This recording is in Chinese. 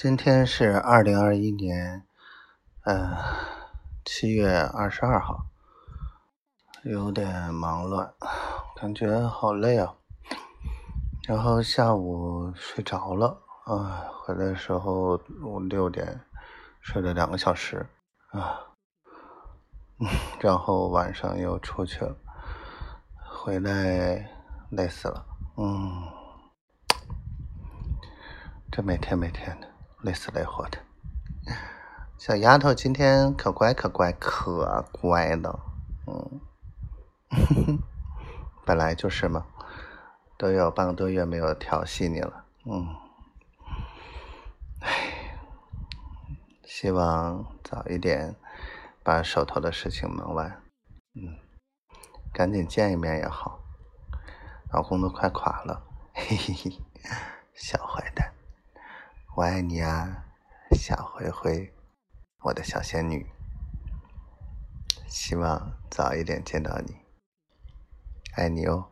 今天是二零二一年，呃，七月二十二号，有点忙乱，感觉好累啊。然后下午睡着了，啊，回来的时候五六点，睡了两个小时，啊，然后晚上又出去了，回来累死了，嗯，这每天每天的。累死累活的，小丫头今天可乖可乖可乖了，嗯，本来就是嘛，都有半个多月没有调戏你了，嗯，唉，希望早一点把手头的事情忙完，嗯，赶紧见一面也好，老公都快垮了，嘿嘿嘿，小坏蛋。我爱你啊，小灰灰，我的小仙女。希望早一点见到你，爱你哦。